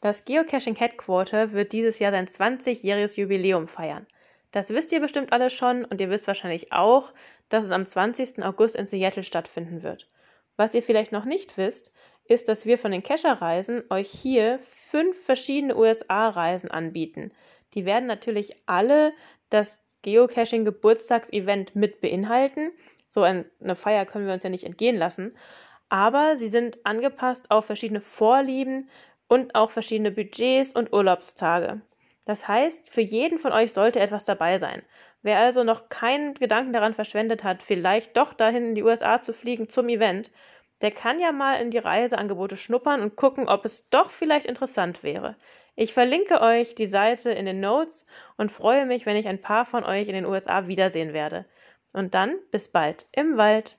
Das Geocaching Headquarter wird dieses Jahr sein 20-jähriges Jubiläum feiern. Das wisst ihr bestimmt alle schon und ihr wisst wahrscheinlich auch, dass es am 20. August in Seattle stattfinden wird. Was ihr vielleicht noch nicht wisst, ist, dass wir von den Kescher-Reisen euch hier fünf verschiedene USA-Reisen anbieten. Die werden natürlich alle das Geocaching-Geburtstagsevent mit beinhalten. So eine Feier können wir uns ja nicht entgehen lassen. Aber sie sind angepasst auf verschiedene Vorlieben und auch verschiedene Budgets und Urlaubstage. Das heißt, für jeden von euch sollte etwas dabei sein. Wer also noch keinen Gedanken daran verschwendet hat, vielleicht doch dahin in die USA zu fliegen zum Event, der kann ja mal in die Reiseangebote schnuppern und gucken, ob es doch vielleicht interessant wäre. Ich verlinke euch die Seite in den Notes und freue mich, wenn ich ein paar von euch in den USA wiedersehen werde. Und dann bis bald im Wald.